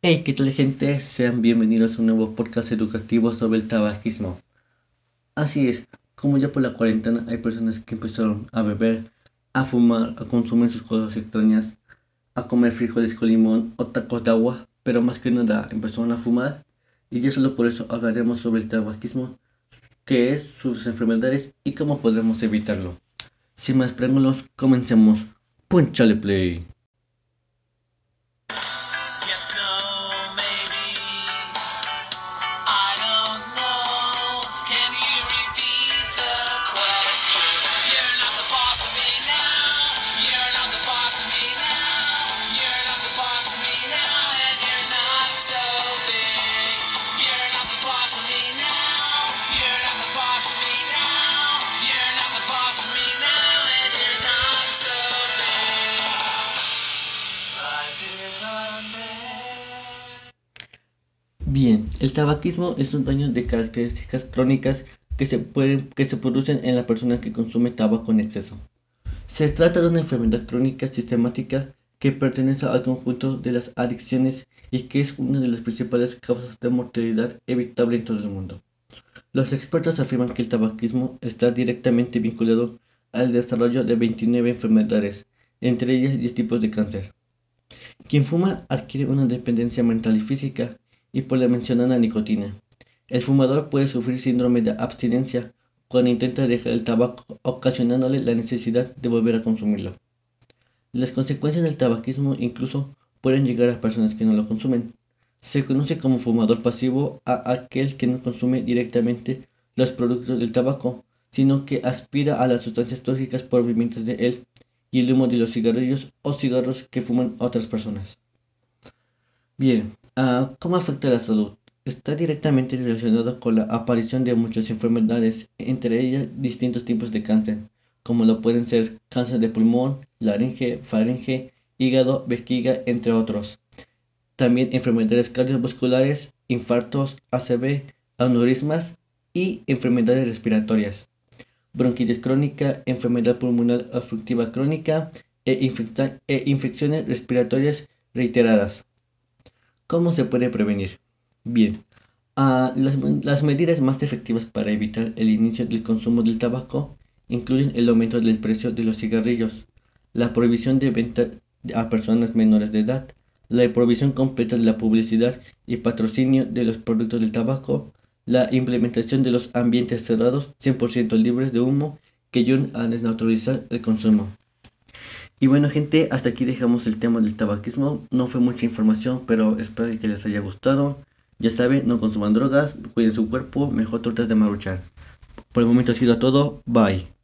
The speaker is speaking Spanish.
Hey, ¿qué tal gente? Sean bienvenidos a un nuevo podcast educativo sobre el tabaquismo. Así es, como ya por la cuarentena hay personas que empezaron a beber, a fumar, a consumir sus cosas extrañas, a comer frijoles con limón o tacos de agua, pero más que nada empezaron a fumar y ya solo por eso hablaremos sobre el tabaquismo, qué es, sus enfermedades y cómo podemos evitarlo. Sin más preámbulos, comencemos. Punchale play. Bien, el tabaquismo es un daño de características crónicas que se, pueden, que se producen en la persona que consume tabaco en exceso. Se trata de una enfermedad crónica sistemática que pertenece al conjunto de las adicciones y que es una de las principales causas de mortalidad evitable en todo el mundo. Los expertos afirman que el tabaquismo está directamente vinculado al desarrollo de 29 enfermedades, entre ellas 10 tipos de cáncer. Quien fuma adquiere una dependencia mental y física, y por la mencionada nicotina. El fumador puede sufrir síndrome de abstinencia cuando intenta dejar el tabaco, ocasionándole la necesidad de volver a consumirlo. Las consecuencias del tabaquismo incluso pueden llegar a personas que no lo consumen. Se conoce como fumador pasivo a aquel que no consume directamente los productos del tabaco, sino que aspira a las sustancias tóxicas provenientes de él y el humo de los cigarrillos o cigarros que fuman otras personas. Bien, ah, ¿cómo afecta la salud? Está directamente relacionado con la aparición de muchas enfermedades, entre ellas distintos tipos de cáncer, como lo pueden ser cáncer de pulmón, laringe, faringe, hígado, vejiga, entre otros. También enfermedades cardiovasculares, infartos, ACV, aneurismas y enfermedades respiratorias, bronquitis crónica, enfermedad pulmonar obstructiva crónica e, e infecciones respiratorias reiteradas. ¿Cómo se puede prevenir? Bien, ah, las, las medidas más efectivas para evitar el inicio del consumo del tabaco incluyen el aumento del precio de los cigarrillos, la prohibición de venta a personas menores de edad, la prohibición completa de la publicidad y patrocinio de los productos del tabaco, la implementación de los ambientes cerrados 100% libres de humo que ayudan a desnaturalizar el consumo. Y bueno gente, hasta aquí dejamos el tema del tabaquismo. No fue mucha información, pero espero que les haya gustado. Ya saben, no consuman drogas, cuiden su cuerpo, mejor tortas de maruchan. Por el momento ha sido todo, bye.